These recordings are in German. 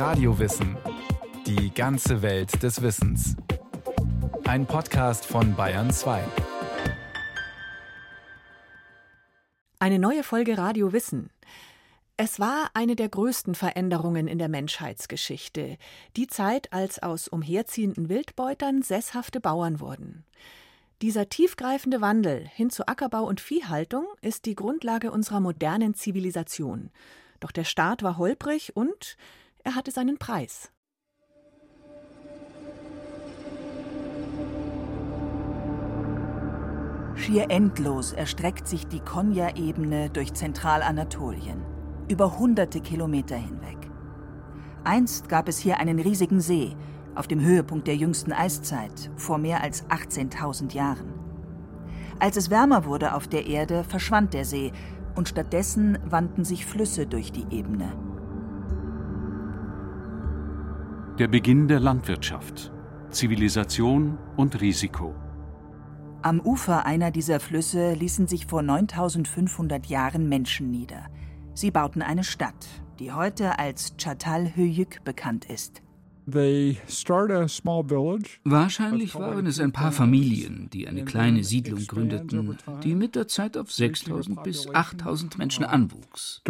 Radiowissen. Die ganze Welt des Wissens. Ein Podcast von Bayern 2. Eine neue Folge Radio Wissen. Es war eine der größten Veränderungen in der Menschheitsgeschichte, die Zeit, als aus umherziehenden Wildbeutern sesshafte Bauern wurden. Dieser tiefgreifende Wandel hin zu Ackerbau und Viehhaltung ist die Grundlage unserer modernen Zivilisation. Doch der Start war holprig und er hatte seinen Preis. Schier endlos erstreckt sich die Konya-Ebene durch Zentralanatolien, über hunderte Kilometer hinweg. Einst gab es hier einen riesigen See, auf dem Höhepunkt der jüngsten Eiszeit vor mehr als 18.000 Jahren. Als es wärmer wurde auf der Erde, verschwand der See und stattdessen wandten sich Flüsse durch die Ebene. Der Beginn der Landwirtschaft, Zivilisation und Risiko. Am Ufer einer dieser Flüsse ließen sich vor 9500 Jahren Menschen nieder. Sie bauten eine Stadt, die heute als Chatal Höyük bekannt ist. Wahrscheinlich waren es ein paar Familien, die eine kleine Siedlung gründeten, die mit der Zeit auf 6000 bis 8000 Menschen anwuchs.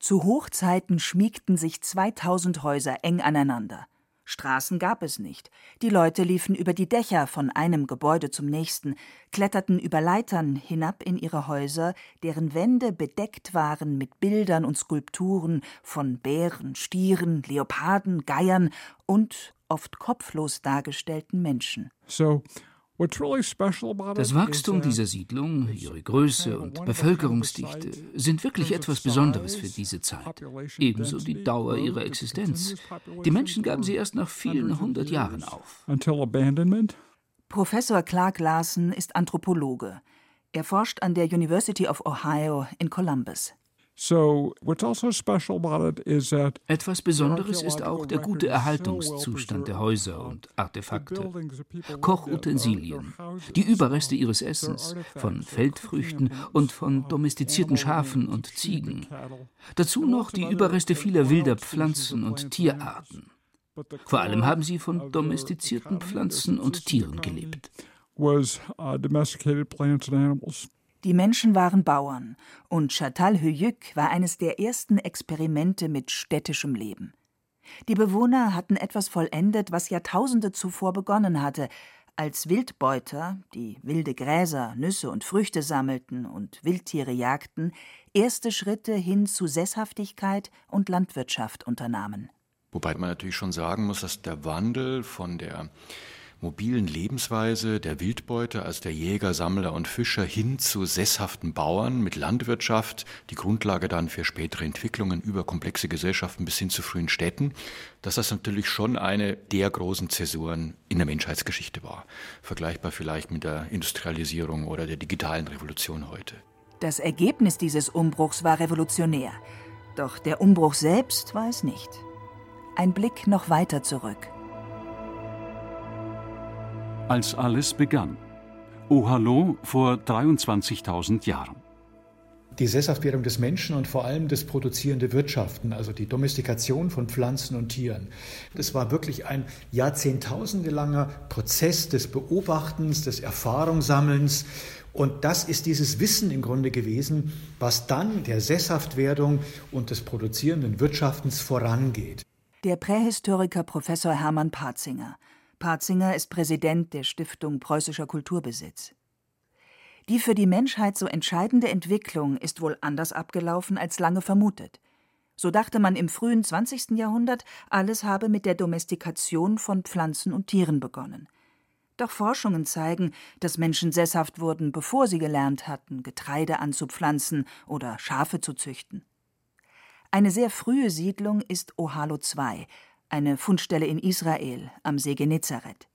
Zu Hochzeiten schmiegten sich 2000 Häuser eng aneinander. Straßen gab es nicht. Die Leute liefen über die Dächer von einem Gebäude zum nächsten, kletterten über Leitern hinab in ihre Häuser, deren Wände bedeckt waren mit Bildern und Skulpturen von Bären, Stieren, Leoparden, Geiern und oft kopflos dargestellten Menschen. So das Wachstum dieser Siedlung, ihre Größe und Bevölkerungsdichte sind wirklich etwas Besonderes für diese Zeit. Ebenso die Dauer ihrer Existenz. Die Menschen gaben sie erst nach vielen hundert Jahren auf. Professor Clark Larson ist Anthropologe. Er forscht an der University of Ohio in Columbus. Also Etwas Besonderes ist auch der gute Erhaltungszustand der Häuser und Artefakte, Kochutensilien, die Überreste ihres Essens, von Feldfrüchten und von domestizierten Schafen und Ziegen. Dazu noch die Überreste vieler wilder Pflanzen und Tierarten. Vor allem haben sie von domestizierten Pflanzen und Tieren gelebt. Was uh, domesticated plants and animals. Die Menschen waren Bauern und Chatal-Höyük war eines der ersten Experimente mit städtischem Leben. Die Bewohner hatten etwas vollendet, was Jahrtausende zuvor begonnen hatte, als Wildbeuter, die wilde Gräser, Nüsse und Früchte sammelten und Wildtiere jagten, erste Schritte hin zu Sesshaftigkeit und Landwirtschaft unternahmen. Wobei man natürlich schon sagen muss, dass der Wandel von der mobilen Lebensweise der Wildbeute als der Jäger, Sammler und Fischer hin zu sesshaften Bauern mit Landwirtschaft, die Grundlage dann für spätere Entwicklungen über komplexe Gesellschaften bis hin zu frühen Städten, dass das natürlich schon eine der großen Zäsuren in der Menschheitsgeschichte war. Vergleichbar vielleicht mit der Industrialisierung oder der digitalen Revolution heute. Das Ergebnis dieses Umbruchs war revolutionär. Doch der Umbruch selbst war es nicht. Ein Blick noch weiter zurück als alles begann. Ohalo vor 23.000 Jahren. Die Sesshaftwerdung des Menschen und vor allem das produzierende Wirtschaften, also die Domestikation von Pflanzen und Tieren. Das war wirklich ein jahrzehntausendelanger Prozess des Beobachtens, des Erfahrungssammelns. Und das ist dieses Wissen im Grunde gewesen, was dann der Sesshaftwerdung und des produzierenden Wirtschaftens vorangeht. Der Prähistoriker Professor Hermann Patzinger Patzinger ist Präsident der Stiftung Preußischer Kulturbesitz. Die für die Menschheit so entscheidende Entwicklung ist wohl anders abgelaufen als lange vermutet. So dachte man im frühen 20. Jahrhundert, alles habe mit der Domestikation von Pflanzen und Tieren begonnen. Doch Forschungen zeigen, dass Menschen sesshaft wurden, bevor sie gelernt hatten, Getreide anzupflanzen oder Schafe zu züchten. Eine sehr frühe Siedlung ist Ohalo II, eine Fundstelle in Israel am See Genezareth.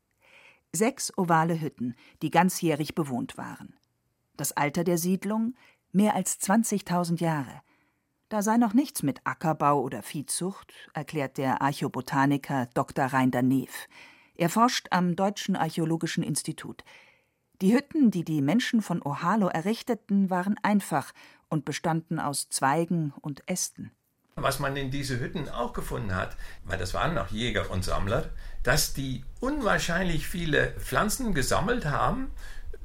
Sechs ovale Hütten, die ganzjährig bewohnt waren. Das Alter der Siedlung mehr als 20.000 Jahre. Da sei noch nichts mit Ackerbau oder Viehzucht, erklärt der Archäobotaniker Dr. Reinder Neef. Er forscht am Deutschen Archäologischen Institut. Die Hütten, die die Menschen von Ohalo errichteten, waren einfach und bestanden aus Zweigen und Ästen. Was man in diese Hütten auch gefunden hat, weil das waren noch Jäger und Sammler, dass die unwahrscheinlich viele Pflanzen gesammelt haben.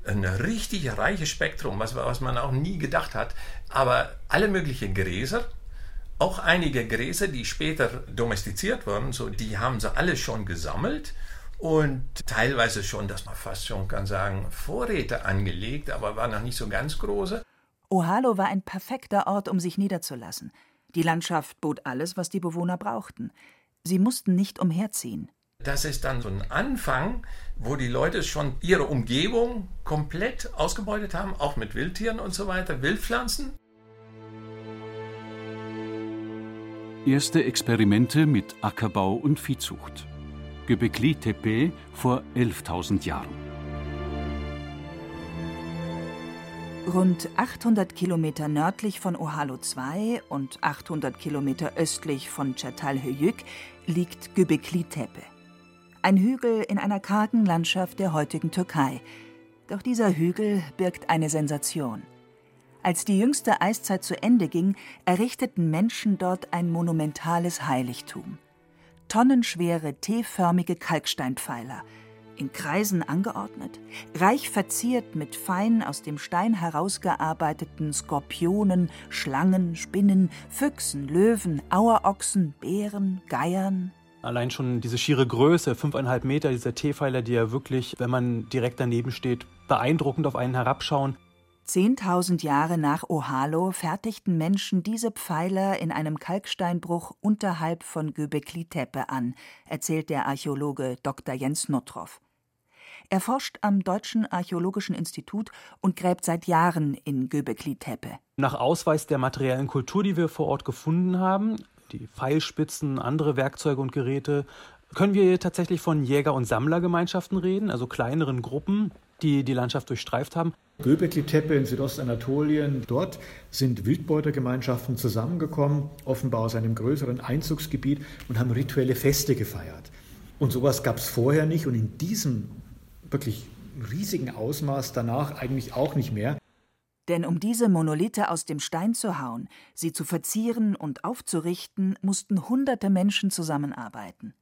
Ein richtig reiches Spektrum, was, was man auch nie gedacht hat. Aber alle möglichen Gräser, auch einige Gräser, die später domestiziert wurden, so, die haben sie alle schon gesammelt und teilweise schon, dass man fast schon kann sagen, Vorräte angelegt, aber waren noch nicht so ganz große. Ohalo war ein perfekter Ort, um sich niederzulassen. Die Landschaft bot alles, was die Bewohner brauchten. Sie mussten nicht umherziehen. Das ist dann so ein Anfang, wo die Leute schon ihre Umgebung komplett ausgebeutet haben, auch mit Wildtieren und so weiter, Wildpflanzen. Erste Experimente mit Ackerbau und Viehzucht. Göbekli Tepe vor 11.000 Jahren. Rund 800 Kilometer nördlich von Ohalo II und 800 Kilometer östlich von Çatalhöyük liegt Göbekli Tepe. Ein Hügel in einer kargen Landschaft der heutigen Türkei. Doch dieser Hügel birgt eine Sensation. Als die jüngste Eiszeit zu Ende ging, errichteten Menschen dort ein monumentales Heiligtum. Tonnenschwere T-förmige Kalksteinpfeiler – in Kreisen angeordnet, reich verziert mit fein aus dem Stein herausgearbeiteten Skorpionen, Schlangen, Spinnen, Füchsen, Löwen, Auerochsen, Bären, Geiern. Allein schon diese schiere Größe, fünfeinhalb Meter, dieser T-Pfeiler, die ja wirklich, wenn man direkt daneben steht, beeindruckend auf einen herabschauen. Zehntausend Jahre nach Ohalo fertigten Menschen diese Pfeiler in einem Kalksteinbruch unterhalb von Göbekli Tepe an, erzählt der Archäologe Dr. Jens Nottroff. Er forscht am Deutschen Archäologischen Institut und gräbt seit Jahren in Göbekli Tepe. Nach Ausweis der materiellen Kultur, die wir vor Ort gefunden haben, die Pfeilspitzen, andere Werkzeuge und Geräte, können wir tatsächlich von Jäger- und Sammlergemeinschaften reden, also kleineren Gruppen, die die Landschaft durchstreift haben. Göbekli Tepe in Südostanatolien, dort sind Wildbeutergemeinschaften zusammengekommen, offenbar aus einem größeren Einzugsgebiet und haben rituelle Feste gefeiert. Und sowas gab es vorher nicht und in diesem wirklich riesigen Ausmaß danach eigentlich auch nicht mehr. Denn um diese Monolithe aus dem Stein zu hauen, sie zu verzieren und aufzurichten, mussten hunderte Menschen zusammenarbeiten.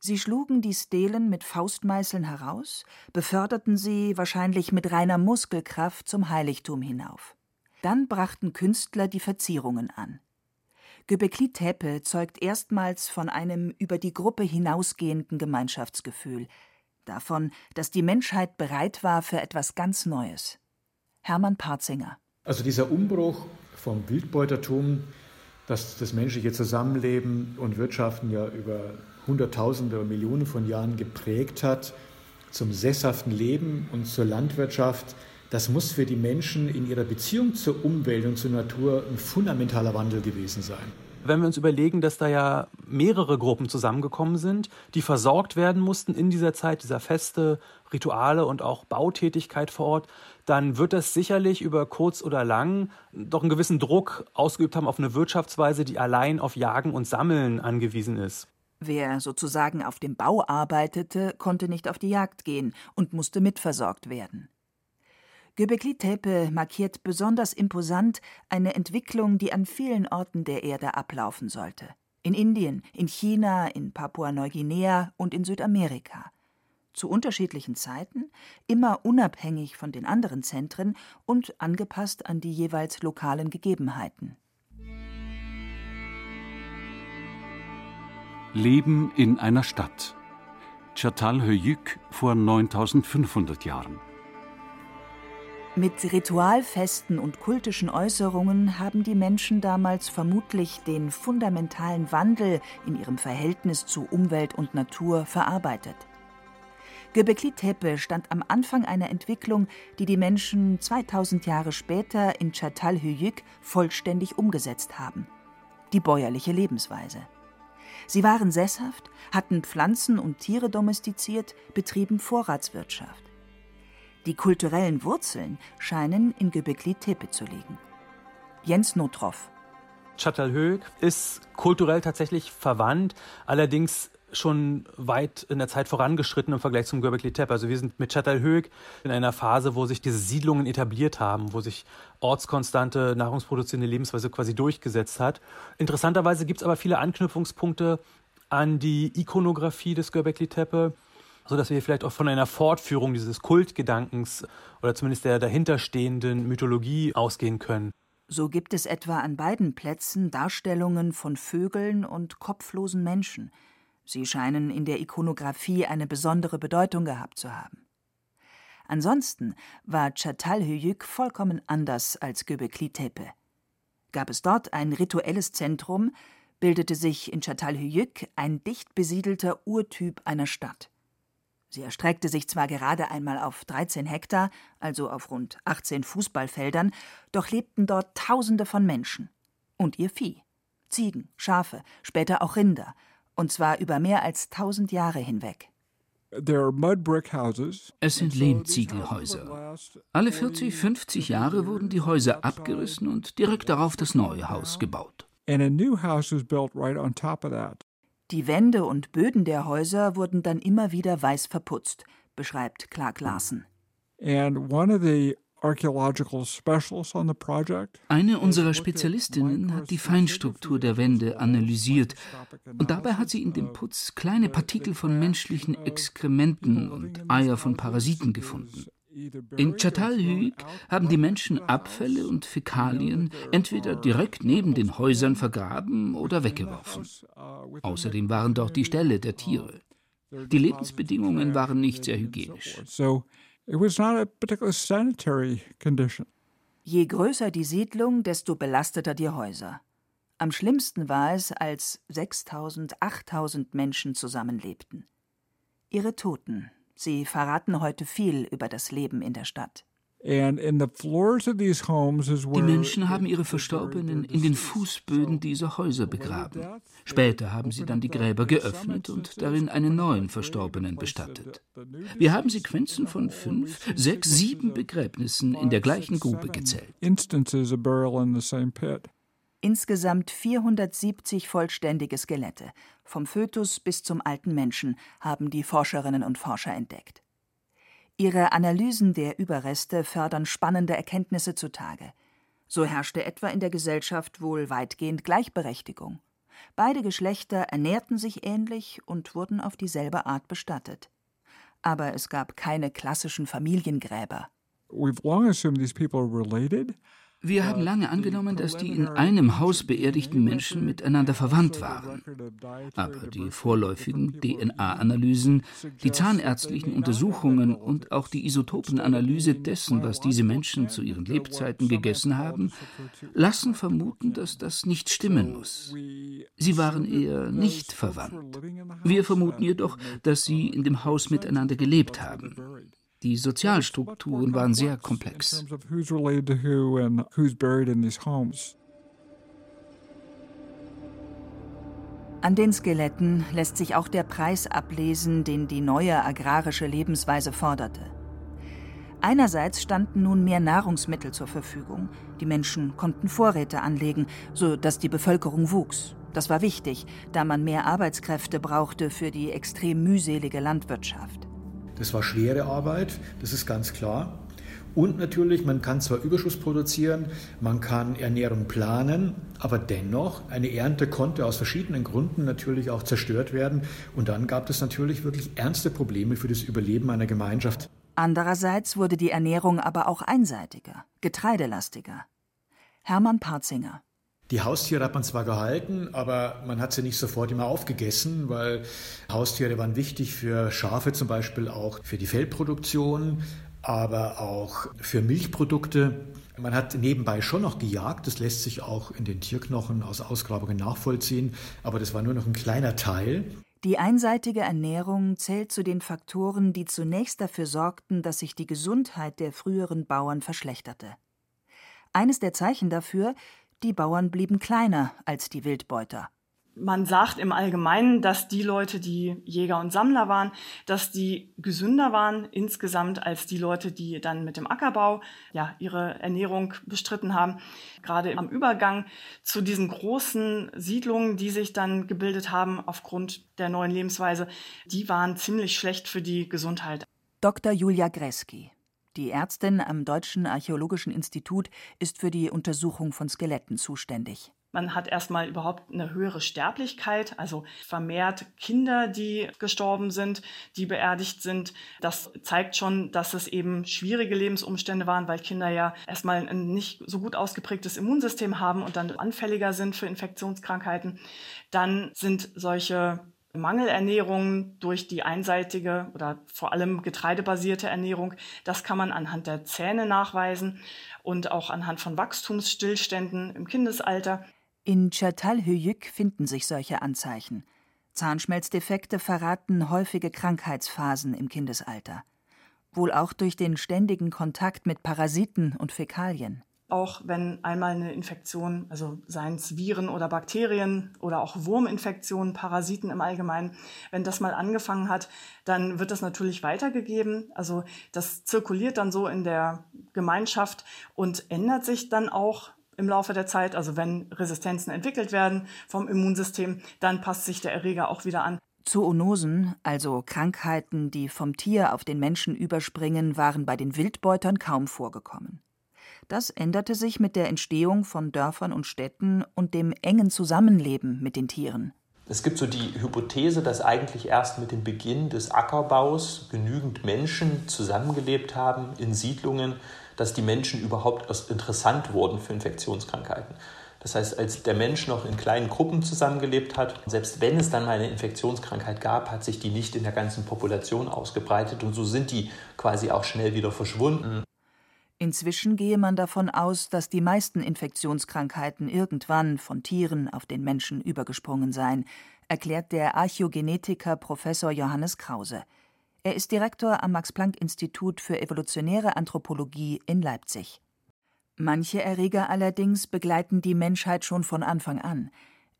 Sie schlugen die Stelen mit Faustmeißeln heraus, beförderten sie wahrscheinlich mit reiner Muskelkraft zum Heiligtum hinauf. Dann brachten Künstler die Verzierungen an. Göbekli Tepe zeugt erstmals von einem über die Gruppe hinausgehenden Gemeinschaftsgefühl, davon, dass die Menschheit bereit war für etwas ganz Neues. Hermann Parzinger. Also dieser Umbruch vom Wildbeutertum, das das menschliche Zusammenleben und Wirtschaften ja über Hunderttausende oder Millionen von Jahren geprägt hat, zum sesshaften Leben und zur Landwirtschaft, das muss für die Menschen in ihrer Beziehung zur Umwelt und zur Natur ein fundamentaler Wandel gewesen sein wenn wir uns überlegen, dass da ja mehrere Gruppen zusammengekommen sind, die versorgt werden mussten in dieser Zeit, dieser Feste, Rituale und auch Bautätigkeit vor Ort, dann wird das sicherlich über kurz oder lang doch einen gewissen Druck ausgeübt haben auf eine Wirtschaftsweise, die allein auf Jagen und Sammeln angewiesen ist. Wer sozusagen auf dem Bau arbeitete, konnte nicht auf die Jagd gehen und musste mitversorgt werden. Göbekli Tepe markiert besonders imposant eine Entwicklung, die an vielen Orten der Erde ablaufen sollte. In Indien, in China, in Papua-Neuguinea und in Südamerika. Zu unterschiedlichen Zeiten, immer unabhängig von den anderen Zentren und angepasst an die jeweils lokalen Gegebenheiten. Leben in einer Stadt. Çatalhöyük vor 9500 Jahren. Mit Ritualfesten und kultischen Äußerungen haben die Menschen damals vermutlich den fundamentalen Wandel in ihrem Verhältnis zu Umwelt und Natur verarbeitet. Göbekli Tepe stand am Anfang einer Entwicklung, die die Menschen 2000 Jahre später in Çatalhöyük vollständig umgesetzt haben. Die bäuerliche Lebensweise. Sie waren sesshaft, hatten Pflanzen und Tiere domestiziert, betrieben Vorratswirtschaft. Die kulturellen Wurzeln scheinen in Göbekli Tepe zu liegen. Jens Notroff. Çatalhöyük ist kulturell tatsächlich verwandt, allerdings schon weit in der Zeit vorangeschritten im Vergleich zum Göbekli Tepe. Also wir sind mit Çatalhöyük in einer Phase, wo sich diese Siedlungen etabliert haben, wo sich ortskonstante nahrungsproduzierende Lebensweise quasi durchgesetzt hat. Interessanterweise gibt es aber viele Anknüpfungspunkte an die Ikonografie des Göbekli Tepe, sodass wir vielleicht auch von einer Fortführung dieses Kultgedankens oder zumindest der dahinterstehenden Mythologie ausgehen können. So gibt es etwa an beiden Plätzen Darstellungen von Vögeln und kopflosen Menschen – Sie scheinen in der Ikonographie eine besondere Bedeutung gehabt zu haben. Ansonsten war Çatalhöyük vollkommen anders als Göbekli Tepe. Gab es dort ein rituelles Zentrum, bildete sich in Çatalhöyük ein dicht besiedelter Urtyp einer Stadt. Sie erstreckte sich zwar gerade einmal auf 13 Hektar, also auf rund 18 Fußballfeldern, doch lebten dort Tausende von Menschen. Und ihr Vieh. Ziegen, Schafe, später auch Rinder – und zwar über mehr als tausend Jahre hinweg. Es sind Lehmziegelhäuser. Alle 40, 50 Jahre wurden die Häuser abgerissen und direkt darauf das neue Haus gebaut. Die Wände und Böden der Häuser wurden dann immer wieder weiß verputzt, beschreibt Clark Larsen. And one of the eine unserer Spezialistinnen hat die Feinstruktur der Wände analysiert und dabei hat sie in dem Putz kleine Partikel von menschlichen Exkrementen und Eier von Parasiten gefunden. In Çatalhöyük haben die Menschen Abfälle und Fäkalien entweder direkt neben den Häusern vergraben oder weggeworfen. Außerdem waren dort die Ställe der Tiere. Die Lebensbedingungen waren nicht sehr hygienisch. It was not a particularly sanitary condition. Je größer die Siedlung, desto belasteter die Häuser. Am schlimmsten war es, als 6000, 8000 Menschen zusammenlebten. Ihre Toten, sie verraten heute viel über das Leben in der Stadt. Die Menschen haben ihre Verstorbenen in den Fußböden dieser Häuser begraben. Später haben sie dann die Gräber geöffnet und darin einen neuen Verstorbenen bestattet. Wir haben Sequenzen von fünf, sechs, sieben Begräbnissen in der gleichen Grube gezählt. Insgesamt 470 vollständige Skelette, vom Fötus bis zum alten Menschen, haben die Forscherinnen und Forscher entdeckt. Ihre Analysen der Überreste fördern spannende Erkenntnisse zutage. So herrschte etwa in der Gesellschaft wohl weitgehend Gleichberechtigung. Beide Geschlechter ernährten sich ähnlich und wurden auf dieselbe Art bestattet. Aber es gab keine klassischen Familiengräber. We've long assumed these people are related. Wir haben lange angenommen, dass die in einem Haus beerdigten Menschen miteinander verwandt waren. Aber die vorläufigen DNA-Analysen, die zahnärztlichen Untersuchungen und auch die Isotopenanalyse dessen, was diese Menschen zu ihren Lebzeiten gegessen haben, lassen vermuten, dass das nicht stimmen muss. Sie waren eher nicht verwandt. Wir vermuten jedoch, dass sie in dem Haus miteinander gelebt haben. Die Sozialstrukturen waren sehr komplex. An den Skeletten lässt sich auch der Preis ablesen, den die neue agrarische Lebensweise forderte. Einerseits standen nun mehr Nahrungsmittel zur Verfügung. Die Menschen konnten Vorräte anlegen, so dass die Bevölkerung wuchs. Das war wichtig, da man mehr Arbeitskräfte brauchte für die extrem mühselige Landwirtschaft. Das war schwere Arbeit, das ist ganz klar. Und natürlich, man kann zwar Überschuss produzieren, man kann Ernährung planen, aber dennoch, eine Ernte konnte aus verschiedenen Gründen natürlich auch zerstört werden. Und dann gab es natürlich wirklich ernste Probleme für das Überleben einer Gemeinschaft. Andererseits wurde die Ernährung aber auch einseitiger, getreidelastiger. Hermann Parzinger die Haustiere hat man zwar gehalten, aber man hat sie nicht sofort immer aufgegessen, weil Haustiere waren wichtig für Schafe zum Beispiel auch für die Fellproduktion, aber auch für Milchprodukte. Man hat nebenbei schon noch gejagt, das lässt sich auch in den Tierknochen aus Ausgrabungen nachvollziehen, aber das war nur noch ein kleiner Teil. Die einseitige Ernährung zählt zu den Faktoren, die zunächst dafür sorgten, dass sich die Gesundheit der früheren Bauern verschlechterte. Eines der Zeichen dafür die Bauern blieben kleiner als die Wildbeuter. man sagt im Allgemeinen, dass die Leute, die Jäger und Sammler waren, dass die gesünder waren insgesamt als die Leute, die dann mit dem Ackerbau ja ihre Ernährung bestritten haben. Gerade am Übergang zu diesen großen Siedlungen, die sich dann gebildet haben aufgrund der neuen Lebensweise, die waren ziemlich schlecht für die Gesundheit. Dr. Julia Greski. Die Ärztin am Deutschen Archäologischen Institut ist für die Untersuchung von Skeletten zuständig. Man hat erstmal überhaupt eine höhere Sterblichkeit, also vermehrt Kinder, die gestorben sind, die beerdigt sind. Das zeigt schon, dass es eben schwierige Lebensumstände waren, weil Kinder ja erstmal ein nicht so gut ausgeprägtes Immunsystem haben und dann anfälliger sind für Infektionskrankheiten. Dann sind solche Mangelernährung durch die einseitige oder vor allem getreidebasierte Ernährung, das kann man anhand der Zähne nachweisen und auch anhand von Wachstumsstillständen im Kindesalter. In Çatalhöyük finden sich solche Anzeichen. Zahnschmelzdefekte verraten häufige Krankheitsphasen im Kindesalter. Wohl auch durch den ständigen Kontakt mit Parasiten und Fäkalien. Auch wenn einmal eine Infektion, also seien es Viren oder Bakterien oder auch Wurminfektionen, Parasiten im Allgemeinen, wenn das mal angefangen hat, dann wird das natürlich weitergegeben. Also das zirkuliert dann so in der Gemeinschaft und ändert sich dann auch im Laufe der Zeit. Also wenn Resistenzen entwickelt werden vom Immunsystem, dann passt sich der Erreger auch wieder an. Zoonosen, also Krankheiten, die vom Tier auf den Menschen überspringen, waren bei den Wildbeutern kaum vorgekommen. Das änderte sich mit der Entstehung von Dörfern und Städten und dem engen Zusammenleben mit den Tieren. Es gibt so die Hypothese, dass eigentlich erst mit dem Beginn des Ackerbaus genügend Menschen zusammengelebt haben in Siedlungen, dass die Menschen überhaupt erst interessant wurden für Infektionskrankheiten. Das heißt, als der Mensch noch in kleinen Gruppen zusammengelebt hat, selbst wenn es dann mal eine Infektionskrankheit gab, hat sich die nicht in der ganzen Population ausgebreitet und so sind die quasi auch schnell wieder verschwunden. Inzwischen gehe man davon aus, dass die meisten Infektionskrankheiten irgendwann von Tieren auf den Menschen übergesprungen seien, erklärt der Archäogenetiker Professor Johannes Krause. Er ist Direktor am Max-Planck-Institut für evolutionäre Anthropologie in Leipzig. Manche Erreger allerdings begleiten die Menschheit schon von Anfang an,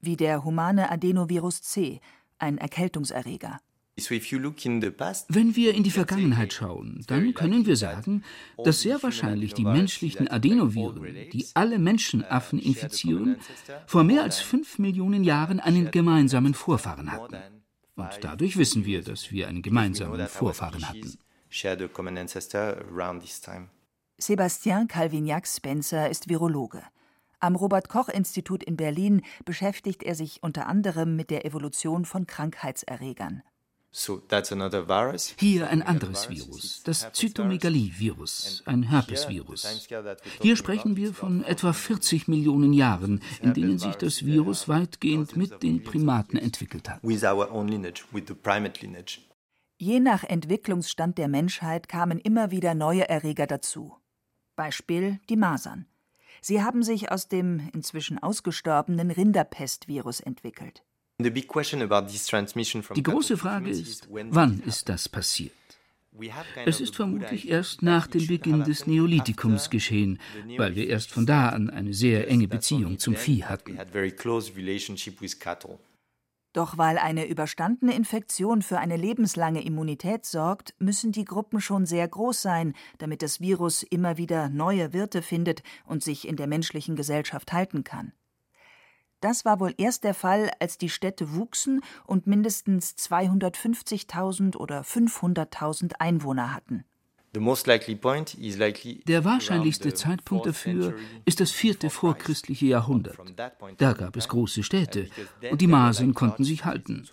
wie der humane Adenovirus C, ein Erkältungserreger. Wenn wir in die Vergangenheit schauen, dann können wir sagen, dass sehr wahrscheinlich die menschlichen Adenoviren, die alle Menschenaffen infizieren, vor mehr als fünf Millionen Jahren einen gemeinsamen Vorfahren hatten. Und dadurch wissen wir, dass wir einen gemeinsamen Vorfahren hatten. Sebastian Calvignac-Spencer ist Virologe. Am Robert-Koch-Institut in Berlin beschäftigt er sich unter anderem mit der Evolution von Krankheitserregern. Hier ein anderes Virus, das Zytomegalie-Virus, ein Herpesvirus. Hier sprechen wir von etwa 40 Millionen Jahren, in denen sich das Virus weitgehend mit den Primaten entwickelt hat. Je nach Entwicklungsstand der Menschheit kamen immer wieder neue Erreger dazu. Beispiel die Masern. Sie haben sich aus dem inzwischen ausgestorbenen Rinderpestvirus entwickelt. Die große Frage ist, wann ist das passiert? Es ist vermutlich erst nach dem Beginn des Neolithikums geschehen, weil wir erst von da an eine sehr enge Beziehung zum Vieh hatten. Doch weil eine überstandene Infektion für eine lebenslange Immunität sorgt, müssen die Gruppen schon sehr groß sein, damit das Virus immer wieder neue Wirte findet und sich in der menschlichen Gesellschaft halten kann. Das war wohl erst der Fall, als die Städte wuchsen und mindestens 250.000 oder 500.000 Einwohner hatten. Der wahrscheinlichste Zeitpunkt dafür ist das vierte vorchristliche Jahrhundert. Da gab es große Städte und die Masern konnten sich halten.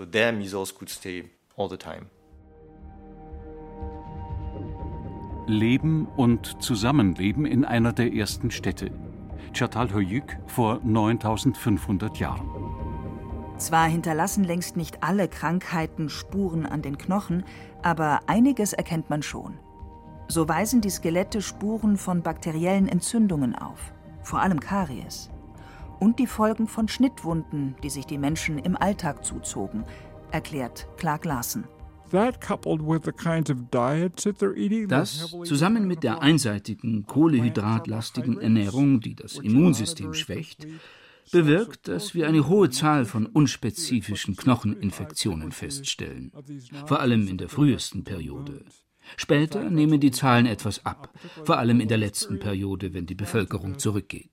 Leben und Zusammenleben in einer der ersten Städte. Çatalhöyük vor 9500 Jahren. Zwar hinterlassen längst nicht alle Krankheiten Spuren an den Knochen, aber einiges erkennt man schon. So weisen die Skelette Spuren von bakteriellen Entzündungen auf, vor allem Karies. Und die Folgen von Schnittwunden, die sich die Menschen im Alltag zuzogen, erklärt Clark Larsen. Das, zusammen mit der einseitigen, kohlehydratlastigen Ernährung, die das Immunsystem schwächt, bewirkt, dass wir eine hohe Zahl von unspezifischen Knocheninfektionen feststellen, vor allem in der frühesten Periode. Später nehmen die Zahlen etwas ab, vor allem in der letzten Periode, wenn die Bevölkerung zurückgeht.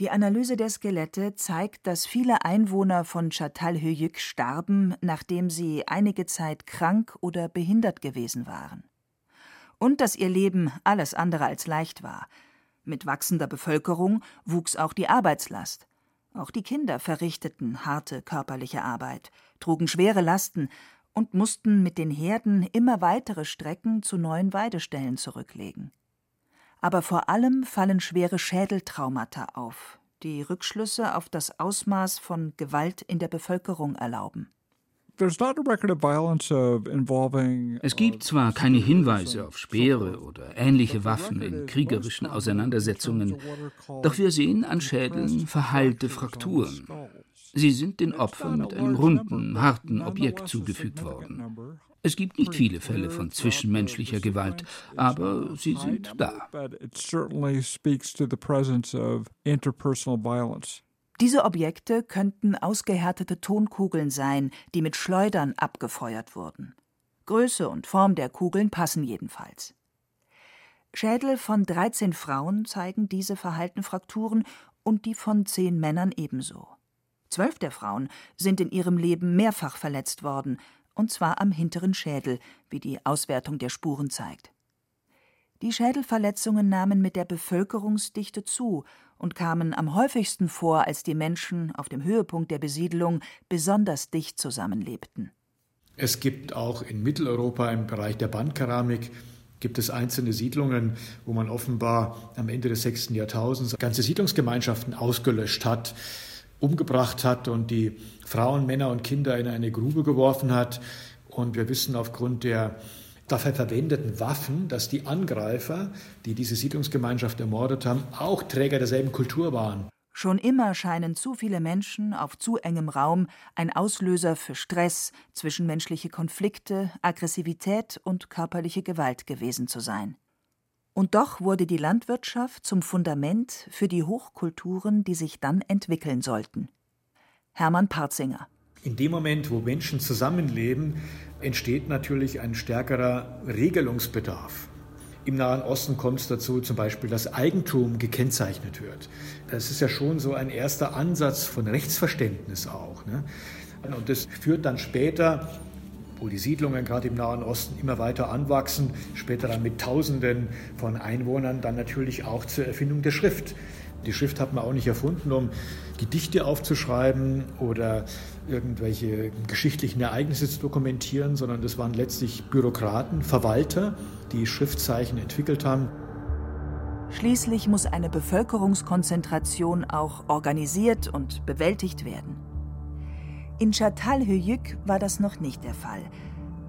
Die Analyse der Skelette zeigt, dass viele Einwohner von Çatalhöyük starben, nachdem sie einige Zeit krank oder behindert gewesen waren. Und dass ihr Leben alles andere als leicht war. Mit wachsender Bevölkerung wuchs auch die Arbeitslast. Auch die Kinder verrichteten harte körperliche Arbeit, trugen schwere Lasten und mussten mit den Herden immer weitere Strecken zu neuen Weidestellen zurücklegen aber vor allem fallen schwere Schädeltraumata auf, die Rückschlüsse auf das Ausmaß von Gewalt in der Bevölkerung erlauben. Es gibt zwar keine Hinweise auf Speere oder ähnliche Waffen in kriegerischen Auseinandersetzungen, doch wir sehen an Schädeln verheilte Frakturen. Sie sind den Opfern mit einem runden, harten Objekt zugefügt worden. Es gibt nicht viele Fälle von zwischenmenschlicher Gewalt, aber sie sind da. Diese Objekte könnten ausgehärtete Tonkugeln sein, die mit Schleudern abgefeuert wurden. Größe und Form der Kugeln passen jedenfalls. Schädel von 13 Frauen zeigen diese verhaltenen Frakturen und die von zehn Männern ebenso. Zwölf der Frauen sind in ihrem Leben mehrfach verletzt worden, und zwar am hinteren Schädel, wie die Auswertung der Spuren zeigt. Die Schädelverletzungen nahmen mit der Bevölkerungsdichte zu und kamen am häufigsten vor, als die Menschen auf dem Höhepunkt der Besiedlung besonders dicht zusammenlebten. Es gibt auch in Mitteleuropa im Bereich der Bandkeramik gibt es einzelne Siedlungen, wo man offenbar am Ende des sechsten Jahrtausends ganze Siedlungsgemeinschaften ausgelöscht hat umgebracht hat und die Frauen, Männer und Kinder in eine Grube geworfen hat. Und wir wissen aufgrund der dafür verwendeten Waffen, dass die Angreifer, die diese Siedlungsgemeinschaft ermordet haben, auch Träger derselben Kultur waren. Schon immer scheinen zu viele Menschen auf zu engem Raum ein Auslöser für Stress, zwischenmenschliche Konflikte, Aggressivität und körperliche Gewalt gewesen zu sein. Und doch wurde die Landwirtschaft zum Fundament für die Hochkulturen, die sich dann entwickeln sollten. Hermann Parzinger. In dem Moment, wo Menschen zusammenleben, entsteht natürlich ein stärkerer Regelungsbedarf. Im Nahen Osten kommt es dazu zum Beispiel, dass Eigentum gekennzeichnet wird. Das ist ja schon so ein erster Ansatz von Rechtsverständnis auch. Ne? Und das führt dann später wo die Siedlungen gerade im Nahen Osten immer weiter anwachsen, später dann mit Tausenden von Einwohnern, dann natürlich auch zur Erfindung der Schrift. Die Schrift hat man auch nicht erfunden, um Gedichte aufzuschreiben oder irgendwelche geschichtlichen Ereignisse zu dokumentieren, sondern das waren letztlich Bürokraten, Verwalter, die Schriftzeichen entwickelt haben. Schließlich muss eine Bevölkerungskonzentration auch organisiert und bewältigt werden. In Çatalhöyük war das noch nicht der Fall.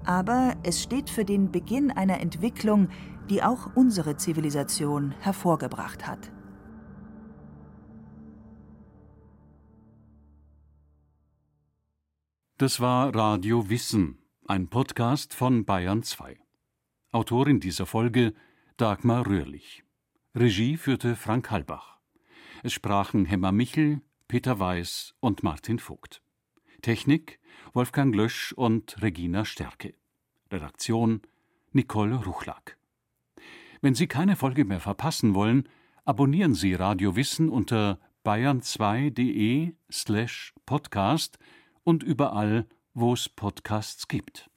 Aber es steht für den Beginn einer Entwicklung, die auch unsere Zivilisation hervorgebracht hat. Das war Radio Wissen, ein Podcast von Bayern 2. Autorin dieser Folge Dagmar Röhrlich. Regie führte Frank Halbach. Es sprachen Hemmer Michel, Peter Weiß und Martin Vogt. Technik Wolfgang Lösch und Regina Stärke. Redaktion Nicole Ruchlack. Wenn Sie keine Folge mehr verpassen wollen, abonnieren Sie Radio Wissen unter bayern2.de slash podcast und überall, wo es Podcasts gibt.